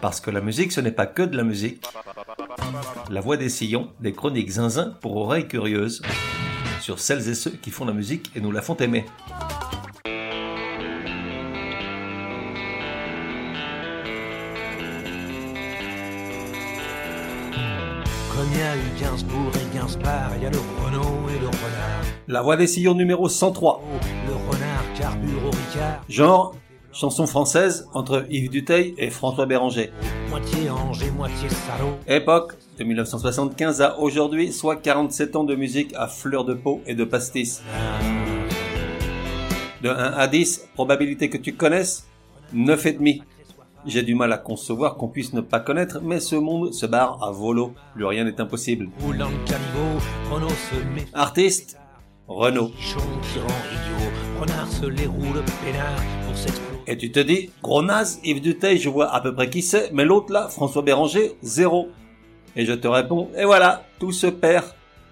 Parce que la musique, ce n'est pas que de la musique. La voix des sillons, des chroniques zinzin pour oreilles curieuses, sur celles et ceux qui font la musique et nous la font aimer. Comme il y a eu Gainsbourg et Gainsbar, il y a le Renault et le renard. La voix des sillons numéro 103. Le renard carbure au Ricard. Genre, chanson française entre Yves Duteil et François Béranger. Moitié ange et moitié salaud. Époque, de 1975 à aujourd'hui, soit 47 ans de musique à fleur de peau et de pastis. De 1 à 10, probabilité que tu connaisses 9,5. J'ai du mal à concevoir qu'on puisse ne pas connaître, mais ce monde se barre à volo. Plus rien n'est impossible. Artiste Renault. Et tu te dis, gros naze, Yves Duteil, je vois à peu près qui c'est, mais l'autre là, François Béranger, zéro. Et je te réponds, et voilà, tout se perd.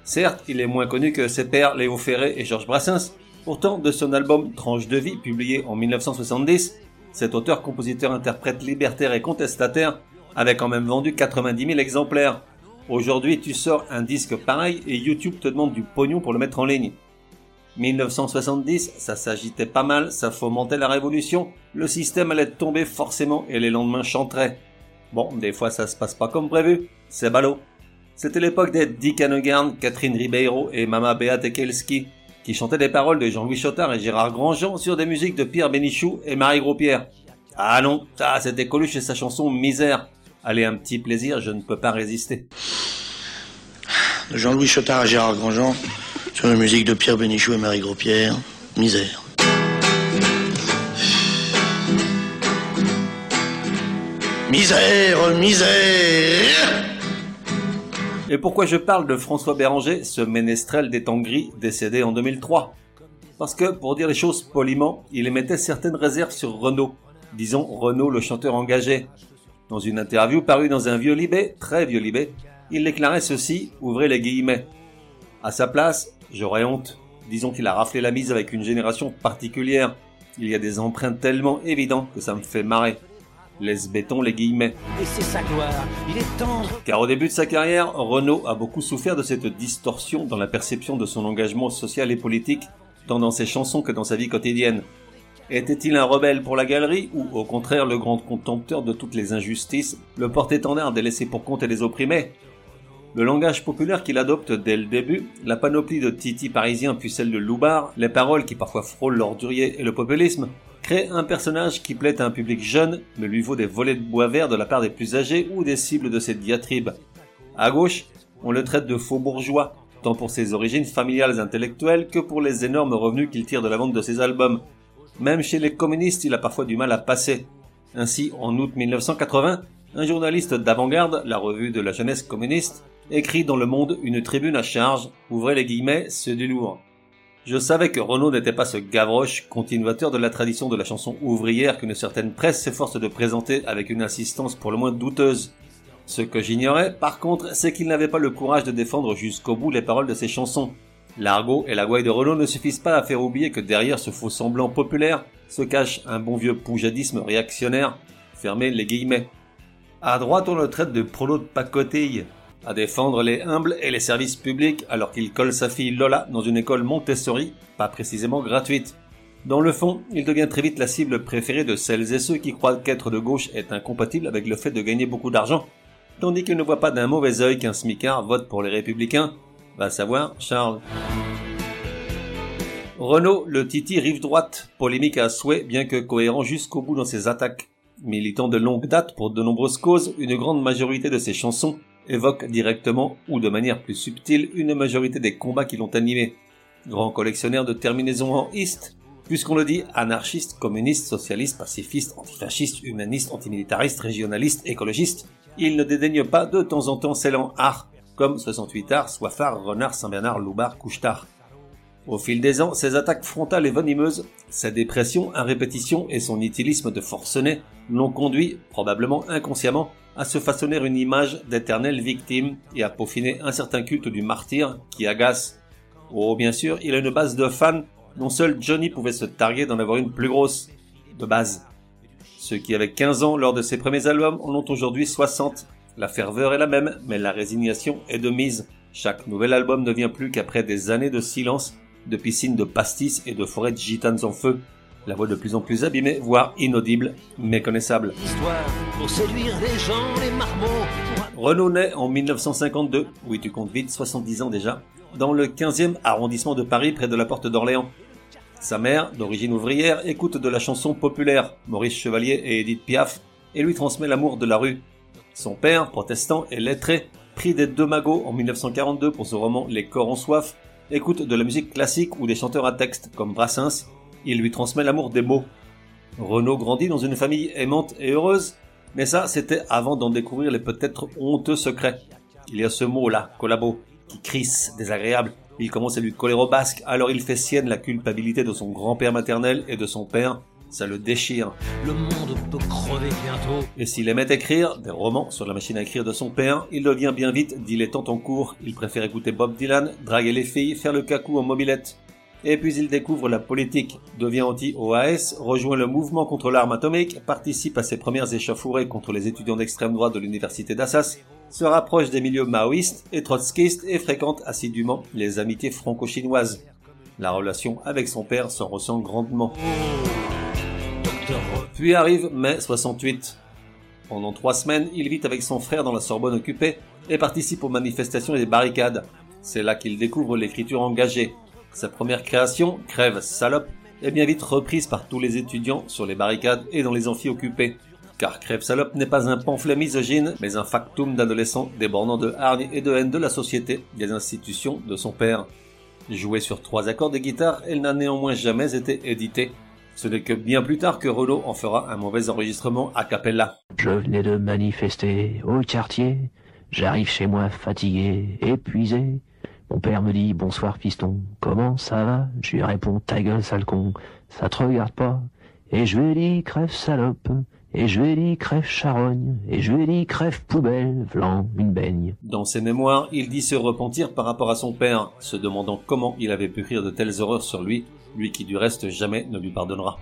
Certes, il est moins connu que ses pères Léo Ferré et Georges Brassens. Pourtant, de son album Tranche de vie, publié en 1970, cet auteur, compositeur, interprète libertaire et contestataire avait quand même vendu 90 000 exemplaires. Aujourd'hui, tu sors un disque pareil et YouTube te demande du pognon pour le mettre en ligne. 1970, ça s'agitait pas mal, ça fomentait la révolution, le système allait tomber forcément et les lendemains chanteraient. Bon, des fois ça se passe pas comme prévu, c'est ballot. C'était l'époque des Dick Hanegarn, Catherine Ribeiro et Mama Beate Ekelski, qui chantaient des paroles de Jean-Louis Chotard et Gérard Grandjean sur des musiques de Pierre Bénichou et Marie Gros-Pierre. Ah non, ça c'était Coluche et sa chanson Misère. Allez, un petit plaisir, je ne peux pas résister. Jean-Louis Chotard à Gérard Grandjean sur la musique de Pierre Bénichou et Marie Gros-Pierre, Misère. Misère, misère Et pourquoi je parle de François Béranger, ce ménestrel des temps gris décédé en 2003 Parce que, pour dire les choses poliment, il émettait certaines réserves sur Renaud. Disons Renaud le chanteur engagé. Dans une interview parue dans un vieux libé, très vieux libé, il déclarait ceci, ouvrez les guillemets. À sa place, j'aurais honte. Disons qu'il a raflé la mise avec une génération particulière. Il y a des empreintes tellement évidentes que ça me fait marrer. Laisse béton les guillemets. Et c'est sa gloire, il est tendre. Car au début de sa carrière, Renault a beaucoup souffert de cette distorsion dans la perception de son engagement social et politique, tant dans ses chansons que dans sa vie quotidienne. Était-il un rebelle pour la galerie ou au contraire le grand contempteur de toutes les injustices, le porte-étendard des laissés pour compte et des opprimés? Le langage populaire qu'il adopte dès le début, la panoplie de Titi parisien puis celle de Loubar, les paroles qui parfois frôlent l'ordurier et le populisme, crée un personnage qui plaît à un public jeune, mais lui vaut des volets de bois vert de la part des plus âgés ou des cibles de ses diatribes. À gauche, on le traite de faux bourgeois, tant pour ses origines familiales intellectuelles que pour les énormes revenus qu'il tire de la vente de ses albums. Même chez les communistes, il a parfois du mal à passer. Ainsi, en août 1980, un journaliste d'avant-garde, la revue de la jeunesse communiste, écrit dans Le Monde une tribune à charge, ouvrez les guillemets, c'est du lourd. Je savais que Renaud n'était pas ce Gavroche, continuateur de la tradition de la chanson ouvrière qu'une certaine presse s'efforce de présenter avec une insistance pour le moins douteuse. Ce que j'ignorais, par contre, c'est qu'il n'avait pas le courage de défendre jusqu'au bout les paroles de ses chansons. L'argot et la gouaille de Renaud ne suffisent pas à faire oublier que derrière ce faux semblant populaire se cache un bon vieux poujadisme réactionnaire. Fermez les guillemets. À droite, on le traite de prolo de pacotille, à défendre les humbles et les services publics alors qu'il colle sa fille Lola dans une école Montessori, pas précisément gratuite. Dans le fond, il devient très vite la cible préférée de celles et ceux qui croient qu'être de gauche est incompatible avec le fait de gagner beaucoup d'argent, tandis qu'il ne voit pas d'un mauvais œil qu'un smicard vote pour les républicains. Va savoir, Charles. Renault, le Titi rive droite, polémique à souhait bien que cohérent jusqu'au bout dans ses attaques. Militant de longue date pour de nombreuses causes, une grande majorité de ses chansons évoque directement ou de manière plus subtile une majorité des combats qui l'ont animé. Grand collectionneur de terminaisons en ist, puisqu'on le dit anarchiste, communiste, socialiste, pacifiste, antifasciste, humaniste, antimilitariste, régionaliste, écologiste, il ne dédaigne pas de temps en temps en art, comme 68 arts, Soifard, Renard, Saint-Bernard, Loubar, Couchetard. Au fil des ans, ses attaques frontales et venimeuses, sa dépression à répétition et son utilisme de forcené l'ont conduit, probablement inconsciemment, à se façonner une image d'éternelle victime et à peaufiner un certain culte du martyr qui agace. Oh, bien sûr, il a une base de fans dont seul Johnny pouvait se targuer d'en avoir une plus grosse. De base. Ceux qui avaient 15 ans lors de ses premiers albums en ont aujourd'hui 60. La ferveur est la même, mais la résignation est de mise. Chaque nouvel album ne vient plus qu'après des années de silence, de piscines de pastis et de forêts de gitanes en feu. La voix de plus en plus abîmée, voire inaudible, méconnaissable. pour séduire les gens, les marmots. Renaud naît en 1952, oui tu comptes vite, 70 ans déjà, dans le 15e arrondissement de Paris près de la porte d'Orléans. Sa mère, d'origine ouvrière, écoute de la chanson populaire, Maurice Chevalier et Edith Piaf, et lui transmet l'amour de la rue. Son père, protestant et lettré, pris des deux magots en 1942 pour son roman Les corps en soif, écoute de la musique classique ou des chanteurs à texte comme Brassens, il lui transmet l'amour des mots. Renaud grandit dans une famille aimante et heureuse, mais ça, c'était avant d'en découvrir les peut-être honteux secrets. Il y a ce mot-là, collabo, qui crisse, désagréable. Il commence à lui coller au basque, alors il fait sienne la culpabilité de son grand-père maternel et de son père. Ça le déchire. Le monde peut crever bientôt. Et s'il aimait écrire des romans sur la machine à écrire de son père, il devient bien vite dilettante en cours. Il préfère écouter Bob Dylan, draguer les filles, faire le cacou en mobilette. Et puis il découvre la politique, devient anti-OAS, rejoint le mouvement contre l'arme atomique, participe à ses premières échauffourées contre les étudiants d'extrême droite de l'université d'Assas, se rapproche des milieux maoïstes et trotskistes et fréquente assidûment les amitiés franco-chinoises. La relation avec son père s'en ressent grandement. Puis arrive mai 68. Pendant trois semaines, il vit avec son frère dans la Sorbonne occupée et participe aux manifestations et des barricades. C'est là qu'il découvre l'écriture engagée, sa première création, Crève Salope, est bien vite reprise par tous les étudiants sur les barricades et dans les amphis occupés. Car Crève Salope n'est pas un pamphlet misogyne, mais un factum d'adolescent débordant de hargne et de haine de la société, des institutions, de son père. Jouée sur trois accords de guitare, elle n'a néanmoins jamais été éditée. Ce n'est que bien plus tard que Rollo en fera un mauvais enregistrement a cappella. Je venais de manifester au quartier, j'arrive chez moi fatigué, épuisé, mon père me dit bonsoir piston, comment ça va? Je lui réponds ta gueule sale con, ça te regarde pas. Et je lui dis crève salope, et je lui dis crève charogne, et je lui dis crève poubelle, vlan, une baigne. Dans ses mémoires, il dit se repentir par rapport à son père, se demandant comment il avait pu rire de telles horreurs sur lui, lui qui du reste jamais ne lui pardonnera.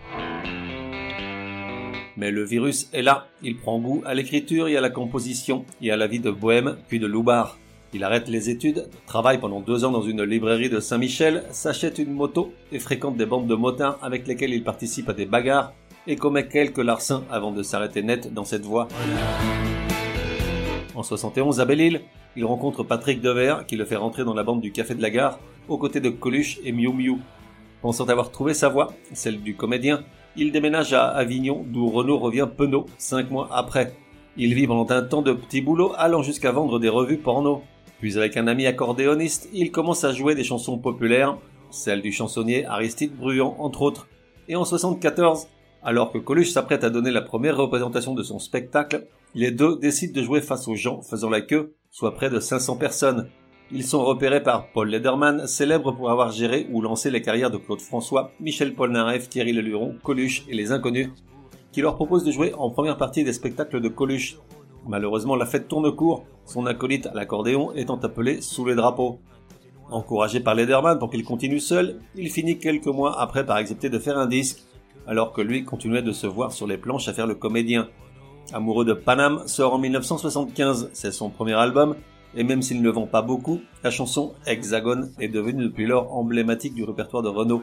Mais le virus est là, il prend goût à l'écriture et à la composition, et à la vie de bohème, puis de loupard. Il arrête les études, travaille pendant deux ans dans une librairie de Saint-Michel, s'achète une moto et fréquente des bandes de motards avec lesquelles il participe à des bagarres et commet quelques larcins avant de s'arrêter net dans cette voie. En 71 à Belle-Île, il rencontre Patrick Devers qui le fait rentrer dans la bande du Café de la Gare aux côtés de Coluche et Miu Miu. Pensant avoir trouvé sa voie, celle du comédien, il déménage à Avignon d'où Renault revient penaud cinq mois après. Il vit pendant un temps de petits boulots allant jusqu'à vendre des revues porno. Puis avec un ami accordéoniste, il commence à jouer des chansons populaires, celles du chansonnier Aristide Bruant entre autres. Et en 74, alors que Coluche s'apprête à donner la première représentation de son spectacle, les deux décident de jouer face aux gens faisant la queue, soit près de 500 personnes. Ils sont repérés par Paul Lederman, célèbre pour avoir géré ou lancé les carrières de Claude François, Michel Polnareff, Thierry Leluron, Coluche et les Inconnus, qui leur proposent de jouer en première partie des spectacles de Coluche, Malheureusement, la fête tourne court, son acolyte à l'accordéon étant appelé sous les drapeaux. Encouragé par Lederman pour qu'il continue seul, il finit quelques mois après par accepter de faire un disque, alors que lui continuait de se voir sur les planches à faire le comédien. Amoureux de Paname sort en 1975, c'est son premier album, et même s'il ne vend pas beaucoup, la chanson Hexagone est devenue depuis lors emblématique du répertoire de Renault.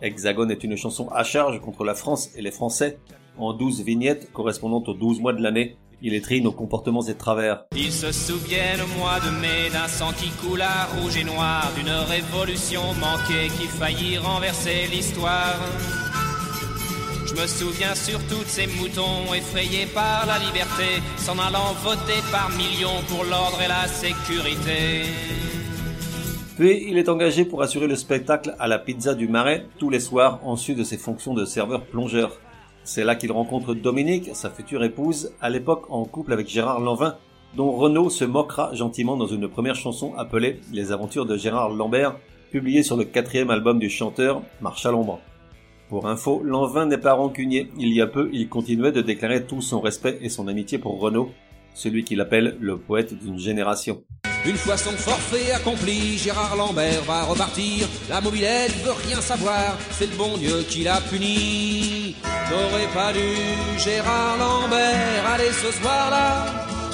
Hexagone est une chanson à charge contre la France et les Français, en douze vignettes correspondant aux douze mois de l'année, il nos comportements et travers. Ils se souviennent au mois de mai d'un sang qui coula rouge et noir, d'une révolution manquée qui faillit renverser l'histoire. Je me souviens surtout de ces moutons effrayés par la liberté, s'en allant voter par millions pour l'ordre et la sécurité. Puis il est engagé pour assurer le spectacle à la pizza du Marais tous les soirs en sus de ses fonctions de serveur plongeur. C'est là qu'il rencontre Dominique, sa future épouse, à l'époque en couple avec Gérard Lanvin, dont Renaud se moquera gentiment dans une première chanson appelée Les aventures de Gérard Lambert, publiée sur le quatrième album du chanteur, Marche à l'ombre. Pour info, Lanvin n'est pas rancunier. Il y a peu, il continuait de déclarer tout son respect et son amitié pour Renaud, celui qu'il appelle le poète d'une génération. Une fois son forfait accompli, Gérard Lambert va repartir. La mobilette veut rien savoir, c'est le bon Dieu qui l'a puni. T'aurais pas dû, Gérard Lambert, aller ce soir-là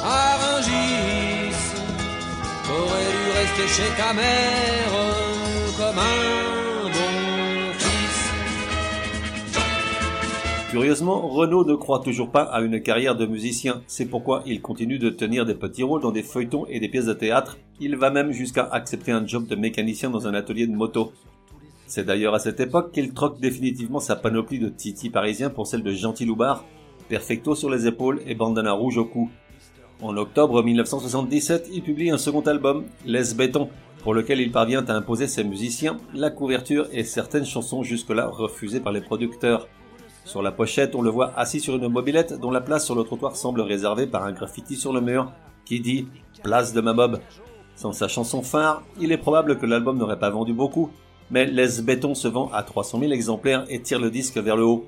à Rungis. T'aurais dû rester chez ta mère comme un Curieusement, Renaud ne croit toujours pas à une carrière de musicien. C'est pourquoi il continue de tenir des petits rôles dans des feuilletons et des pièces de théâtre. Il va même jusqu'à accepter un job de mécanicien dans un atelier de moto. C'est d'ailleurs à cette époque qu'il troque définitivement sa panoplie de titi parisien pour celle de Gentil Loubard, perfecto sur les épaules et bandana rouge au cou. En octobre 1977, il publie un second album, Les Béton, pour lequel il parvient à imposer ses musiciens, la couverture et certaines chansons jusque-là refusées par les producteurs. Sur la pochette, on le voit assis sur une mobilette dont la place sur le trottoir semble réservée par un graffiti sur le mur qui dit Place de ma Bob. Sans sa chanson phare, il est probable que l'album n'aurait pas vendu beaucoup, mais Les Béton se vend à 300 000 exemplaires et tire le disque vers le haut.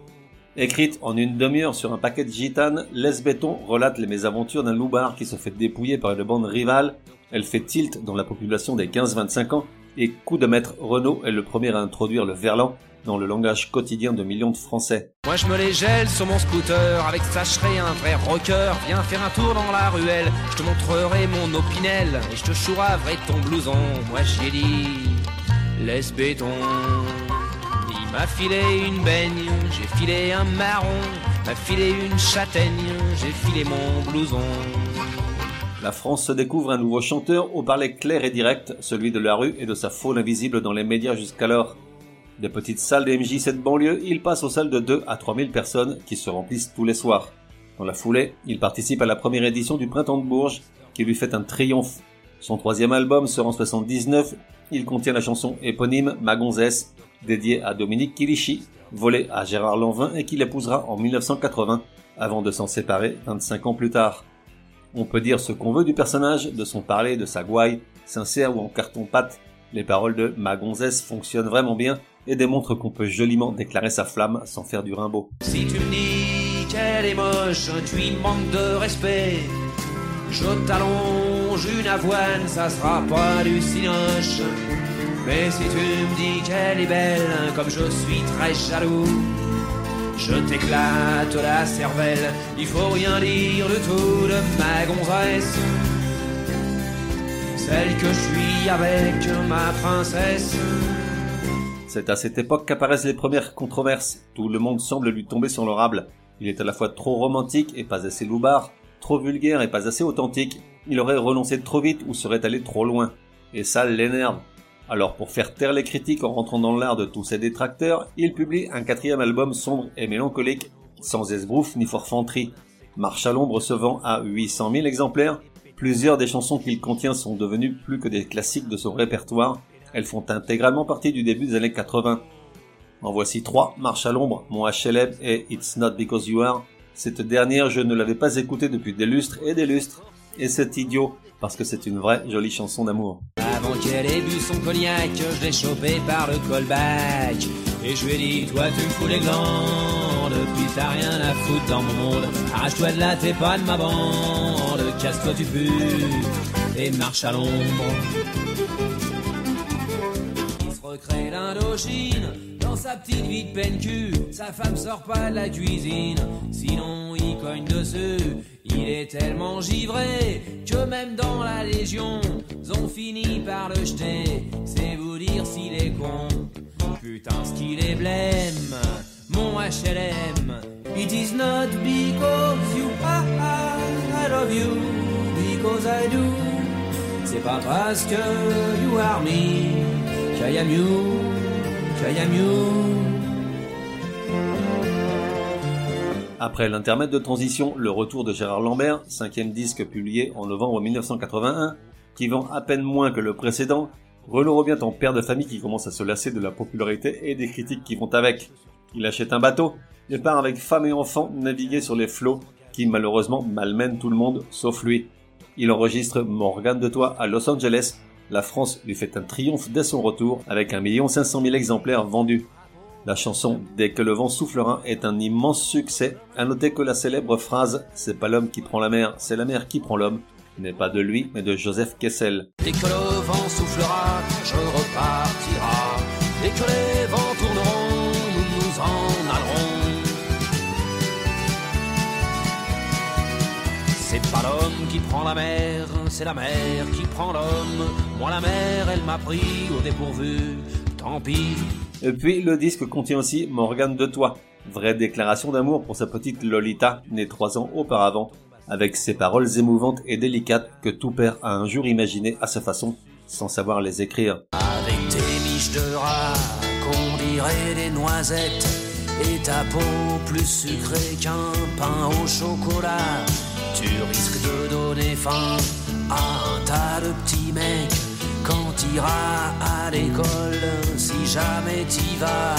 Écrite en une demi-heure sur un paquet de gitanes, Les Béton relate les mésaventures d'un loupard qui se fait dépouiller par une bande rivale. Elle fait tilt dans la population des 15-25 ans et coup de maître Renault est le premier à introduire le verlan dans le langage quotidien de millions de Français. Moi je me les gèle sur mon scooter avec Sacherai, un vrai rocker. Viens faire un tour dans la ruelle, je te montrerai mon opinel et je te chouraverai ton blouson. Moi j'y ai dit, laisse béton. Il m'a filé une baigne, j'ai filé un marron, m'a filé une châtaigne, j'ai filé mon blouson. La France se découvre un nouveau chanteur au parler clair et direct, celui de la rue et de sa faune invisible dans les médias jusqu'alors. Des petites salles des MJ7 banlieue, il passe aux salles de 2 à 3000 personnes qui se remplissent tous les soirs. Dans la foulée, il participe à la première édition du Printemps de Bourges, qui lui fait un triomphe. Son troisième album sort en 79, il contient la chanson éponyme Ma dédiée à Dominique Kilichi, volée à Gérard Lanvin et qu'il épousera en 1980, avant de s'en séparer 25 ans plus tard. On peut dire ce qu'on veut du personnage, de son parler, de sa gouaille, sincère ou en carton-pâte, les paroles de Ma fonctionnent vraiment bien et démontrent qu'on peut joliment déclarer sa flamme sans faire du rimbaud. Si tu me dis qu'elle est moche, tu manques de respect. Je t'allonge une avoine, ça sera pas du cinoche. Mais si tu me dis qu'elle est belle, comme je suis très jaloux, je t'éclate la cervelle. Il faut rien dire du tout de ma gonzesse. Celle que je suis avec ma princesse. C'est à cette époque qu'apparaissent les premières controverses. Tout le monde semble lui tomber sur l'orable. Il est à la fois trop romantique et pas assez loupard, trop vulgaire et pas assez authentique. Il aurait renoncé trop vite ou serait allé trop loin. Et ça l'énerve. Alors pour faire taire les critiques en rentrant dans l'art de tous ses détracteurs, il publie un quatrième album sombre et mélancolique, sans esbrouf ni forfanterie. Marche à l'ombre se vend à 800 000 exemplaires. Plusieurs des chansons qu'il contient sont devenues plus que des classiques de son répertoire. Elles font intégralement partie du début des années 80. En voici trois, Marche à l'ombre, Mon HLM et It's Not Because You Are. Cette dernière, je ne l'avais pas écoutée depuis des lustres et des lustres. Et c'est idiot, parce que c'est une vraie jolie chanson d'amour. Avant qu'elle ait bu son cognac, je l'ai chopé par le callback. Et je lui ai dit, toi tu fous les glandes, puis t'as rien à foutre dans mon monde. Arrache-toi de là, t'es pas de ma bande, casse-toi du but, et marche à l'ombre. Recrée l'Indochine, dans sa petite vie de peine cul. Sa femme sort pas de la cuisine, sinon il cogne dessus. Il est tellement givré que même dans la Légion, ils ont fini par le jeter. C'est vous dire s'il est con. Putain, ce qu'il est blême, mon HLM. It is not because you are, I love you, because I do. C'est pas parce que you are me, Après l'intermède de transition, le retour de Gérard Lambert, cinquième disque publié en novembre 1981, qui vend à peine moins que le précédent, Renaud revient en père de famille qui commence à se lasser de la popularité et des critiques qui vont avec. Il achète un bateau et part avec femme et enfants naviguer sur les flots qui malheureusement malmènent tout le monde sauf lui. Il enregistre Morgane de Toi à Los Angeles. La France lui fait un triomphe dès son retour avec 1 500 000 exemplaires vendus. La chanson Dès que le vent soufflera est un immense succès. À noter que la célèbre phrase C'est pas l'homme qui prend la mer, c'est la mer qui prend l'homme n'est pas de lui, mais de Joseph Kessel. Dès que le vent soufflera, je repartira. Dès que les vents tourneront, nous nous en allerons. C'est pas l'homme qui prend la mer, c'est la mer qui prend l'homme. Moi la mer, elle m'a pris au dépourvu, tant pis. Et puis le disque contient aussi Morgane de Toi, vraie déclaration d'amour pour sa petite Lolita, née trois ans auparavant, avec ses paroles émouvantes et délicates que tout père a un jour imaginé à sa façon, sans savoir les écrire. Avec tes miches de rat, qu'on dirait des noisettes, et ta peau plus sucrée qu'un pain au chocolat, tu risques de donner faim un tas quand à l'école, si jamais vas.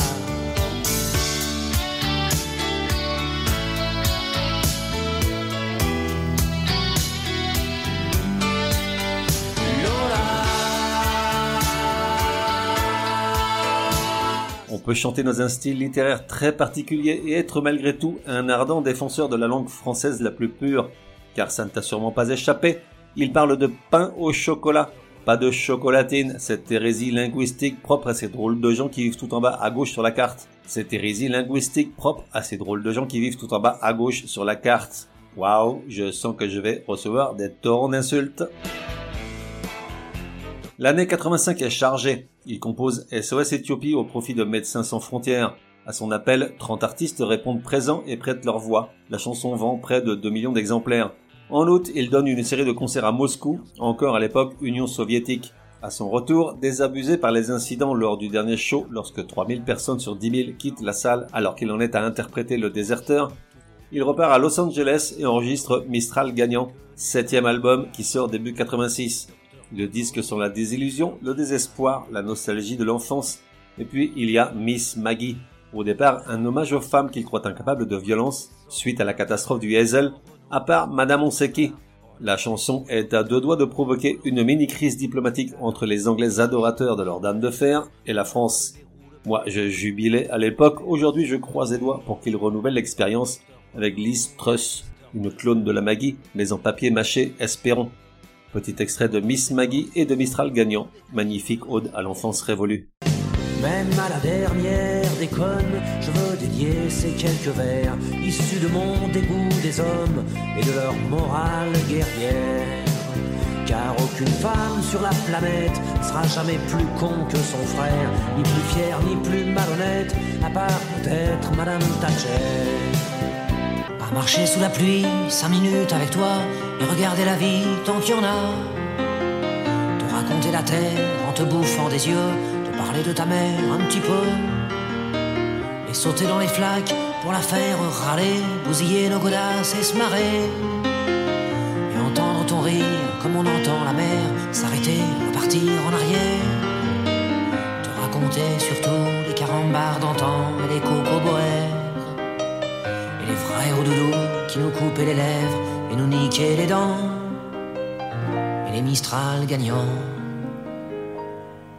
On peut chanter dans un style littéraire très particulier et être malgré tout un ardent défenseur de la langue française la plus pure, car ça ne t'a sûrement pas échappé, il parle de pain au chocolat, pas de chocolatine, cette hérésie linguistique propre à ces drôles de gens qui vivent tout en bas à gauche sur la carte. Cette hérésie linguistique propre à ces drôles de gens qui vivent tout en bas à gauche sur la carte. Waouh, je sens que je vais recevoir des torrents d'insultes. L'année 85 est chargée. Il compose SOS Éthiopie au profit de Médecins sans frontières. À son appel, 30 artistes répondent présents et prêtent leur voix. La chanson vend près de 2 millions d'exemplaires. En août, il donne une série de concerts à Moscou, encore à l'époque Union soviétique. À son retour, désabusé par les incidents lors du dernier show, lorsque 3000 personnes sur 10 000 quittent la salle alors qu'il en est à interpréter le déserteur, il repart à Los Angeles et enregistre Mistral gagnant, septième album qui sort début 86. Le disque sur la désillusion, le désespoir, la nostalgie de l'enfance. Et puis il y a Miss Maggie, au départ un hommage aux femmes qu'il croit incapables de violence suite à la catastrophe du Hazel, à part Madame Onseki. La chanson est à deux doigts de provoquer une mini-crise diplomatique entre les Anglais adorateurs de leur dame de fer et la France. Moi, je jubilais à l'époque, aujourd'hui je croise les doigts pour qu'il renouvelle l'expérience avec Liz Truss, une clone de la Maggie, mais en papier mâché espérant. Petit extrait de Miss Maggie et de Mistral gagnant, magnifique ode à l'enfance révolue. Même à la dernière déconne, je ces quelques vers issus de mon dégoût des hommes et de leur morale guerrière. Car aucune femme sur la planète sera jamais plus con que son frère, ni plus fière ni plus malhonnête, à part peut-être Madame Thatcher. À marcher sous la pluie, cinq minutes avec toi, et regarder la vie tant qu'il y en a. Te raconter la terre en te bouffant des yeux, te parler de ta mère un petit peu. Et sauter dans les flaques pour la faire râler, bousiller nos godasses et se marrer. Et entendre ton rire comme on entend la mer s'arrêter, repartir en arrière. Te raconter surtout les carambars d'antan et les cocoboères. Et les frères au doudou qui nous coupaient les lèvres et nous niquaient les dents. Et les Mistral gagnants.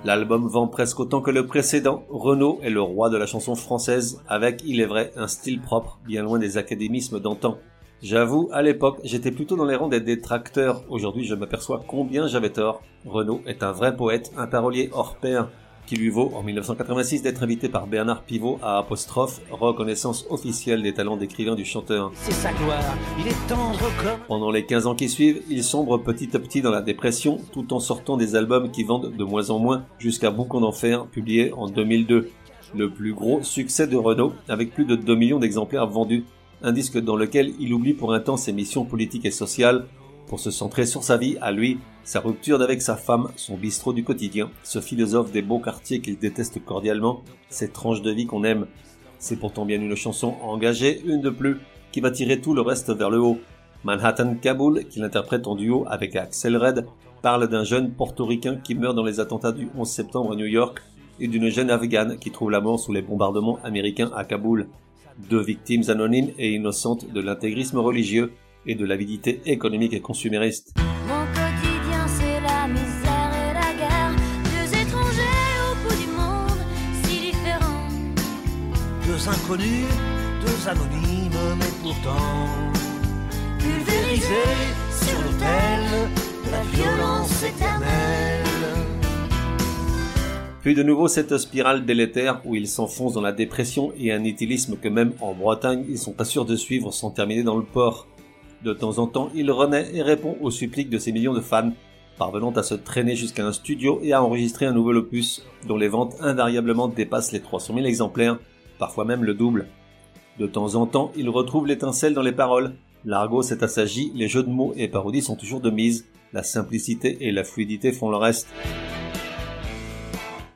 L'album vend presque autant que le précédent. Renaud est le roi de la chanson française, avec, il est vrai, un style propre, bien loin des académismes d'antan. J'avoue, à l'époque, j'étais plutôt dans les rangs des détracteurs. Aujourd'hui, je m'aperçois combien j'avais tort. Renaud est un vrai poète, un parolier hors pair, qui lui vaut, en 1986, d'être invité par Bernard Pivot à Apostrophe, reconnaissance officielle des talents d'écrivain du chanteur. C'est sa gloire, il est tendre comme. Pendant les 15 ans qui suivent, il sombre petit à petit dans la dépression, tout en sortant des albums qui vendent de moins en moins, jusqu'à Boucan d'enfer, publié en 2002. Le plus gros succès de Renault, avec plus de 2 millions d'exemplaires vendus. Un disque dans lequel il oublie pour un temps ses missions politiques et sociales, pour se centrer sur sa vie à lui, sa rupture d'avec sa femme, son bistrot du quotidien, ce philosophe des beaux quartiers qu'il déteste cordialement, cette tranche de vie qu'on aime. C'est pourtant bien une chanson engagée, une de plus, qui va tirer tout le reste vers le haut. Manhattan Kaboul, qu'il interprète en duo avec Axel Red, parle d'un jeune portoricain qui meurt dans les attentats du 11 septembre à New York et d'une jeune afghane qui trouve la mort sous les bombardements américains à Kaboul. Deux victimes anonymes et innocentes de l'intégrisme religieux et de l'avidité économique et consumériste. Inconnus, deux anonymes, mais pourtant. Pulvérisés sur la violence. Puis de nouveau cette spirale délétère où ils s'enfoncent dans la dépression et un nihilisme que même en Bretagne ils sont pas sûrs de suivre sans terminer dans le port. De temps en temps, il renaît et répond aux suppliques de ses millions de fans, parvenant à se traîner jusqu'à un studio et à enregistrer un nouvel opus dont les ventes invariablement dépassent les 300 000 exemplaires, parfois même le double. De temps en temps, il retrouve l'étincelle dans les paroles. L'argot s'est assagi, les jeux de mots et parodies sont toujours de mise, la simplicité et la fluidité font le reste.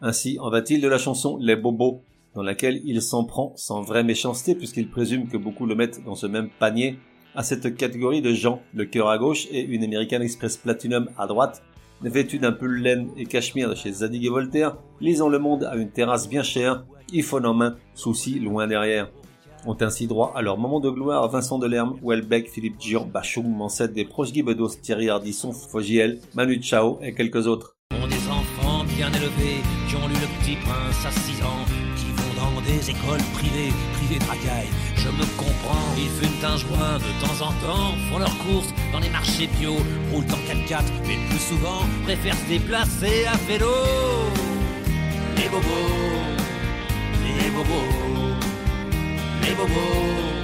Ainsi en va-t-il de la chanson Les Bobos, dans laquelle il s'en prend sans vraie méchanceté puisqu'il présume que beaucoup le mettent dans ce même panier, à cette catégorie de gens, le cœur à gauche et une American Express Platinum à droite, vêtus d'un pull laine et cachemire de chez Zadig et Voltaire, lisant le monde à une terrasse bien chère, iPhone en main, souci loin derrière. Ont ainsi droit à leur moment de gloire Vincent Delerme, Welbeck, Philippe Gion, Bachoum, Mancette, des proches Guy Bedos, Thierry Ardisson, Fogiel, Manu Chao et quelques autres. ont des enfants bien élevés qui ont lu le petit prince à 6 ans, dans des écoles privées, privées de racailles. Je me comprends, ils fument un joint de temps en temps, font leurs courses dans les marchés bio, roulent en 4x4, mais le plus souvent préfèrent se déplacer à vélo. Les bobos, les bobos, les bobos,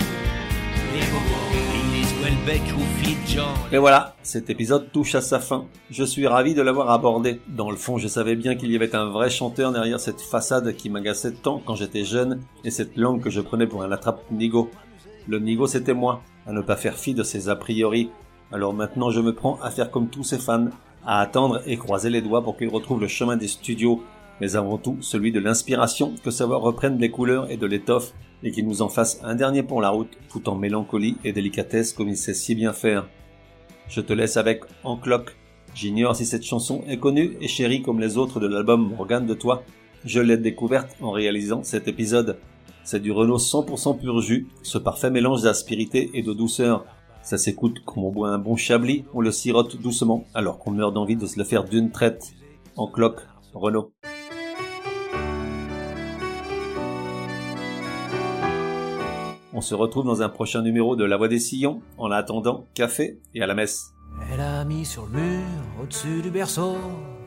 Et voilà, cet épisode touche à sa fin. Je suis ravi de l'avoir abordé. Dans le fond, je savais bien qu'il y avait un vrai chanteur derrière cette façade qui m'agaçait tant quand j'étais jeune et cette langue que je prenais pour un attrape-nigo. Le nigo, c'était moi, à ne pas faire fi de ses a priori. Alors maintenant, je me prends à faire comme tous ces fans, à attendre et croiser les doigts pour qu'ils retrouvent le chemin des studios, mais avant tout celui de l'inspiration, que savoir reprenne des couleurs et de l'étoffe, et qu'il nous en fasse un dernier pour la route, tout en mélancolie et délicatesse comme il sait si bien faire. Je te laisse avec En cloque. J'ignore si cette chanson est connue et chérie comme les autres de l'album Morgane de toi. Je l'ai découverte en réalisant cet épisode. C'est du Renault 100% pur jus, ce parfait mélange d'aspérité et de douceur. Ça s'écoute comme on boit un bon chablis, on le sirote doucement, alors qu'on meurt d'envie de se le faire d'une traite. En cloque, Renault. On se retrouve dans un prochain numéro de La Voix des Sillons. En attendant, café et à la messe. Elle a mis sur le mur, au-dessus du berceau,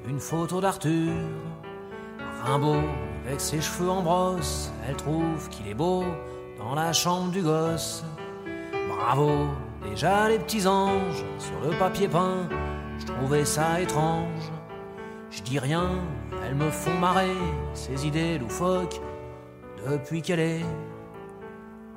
une photo d'Arthur. Rimbaud, avec ses cheveux en brosse, elle trouve qu'il est beau dans la chambre du gosse. Bravo, déjà les petits anges sur le papier peint, je trouvais ça étrange. Je dis rien, elles me font marrer, ces idées loufoques, depuis qu'elle est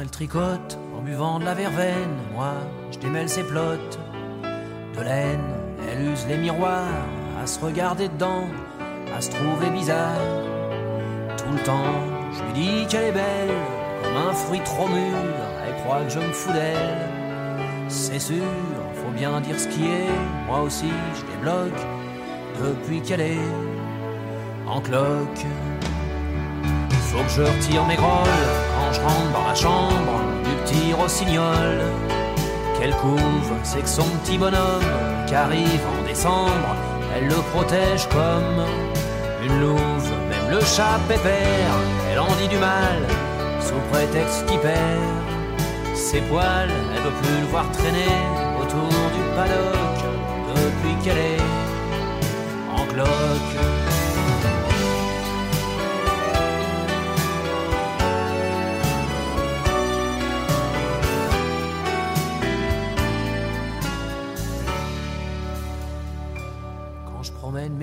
Elle tricote en buvant de la verveine. Moi, je démêle ses plottes de laine. Elle use les miroirs à se regarder dedans, à se trouver bizarre. Tout le temps, je lui dis qu'elle est belle, comme un fruit trop mûr. Elle croit que je me fous d'elle. C'est sûr, faut bien dire ce qui est. Moi aussi, je débloque depuis qu'elle est en cloque. Faut que je retire mes grolles quand je rentre dans la chambre du petit rossignol. Quelle couve, c'est que son petit bonhomme qui arrive en décembre, elle le protège comme une louve. Même le chat pépère, elle en dit du mal sous prétexte qu'il perd ses poils. Elle veut plus le voir traîner autour du paddock depuis qu'elle est en cloque.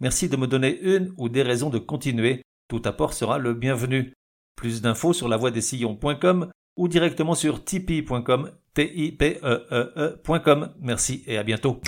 merci de me donner une ou des raisons de continuer. Tout apport sera le bienvenu. Plus d'infos sur lavoidessillons.com ou directement sur tipeee.com, e e, e Merci et à bientôt.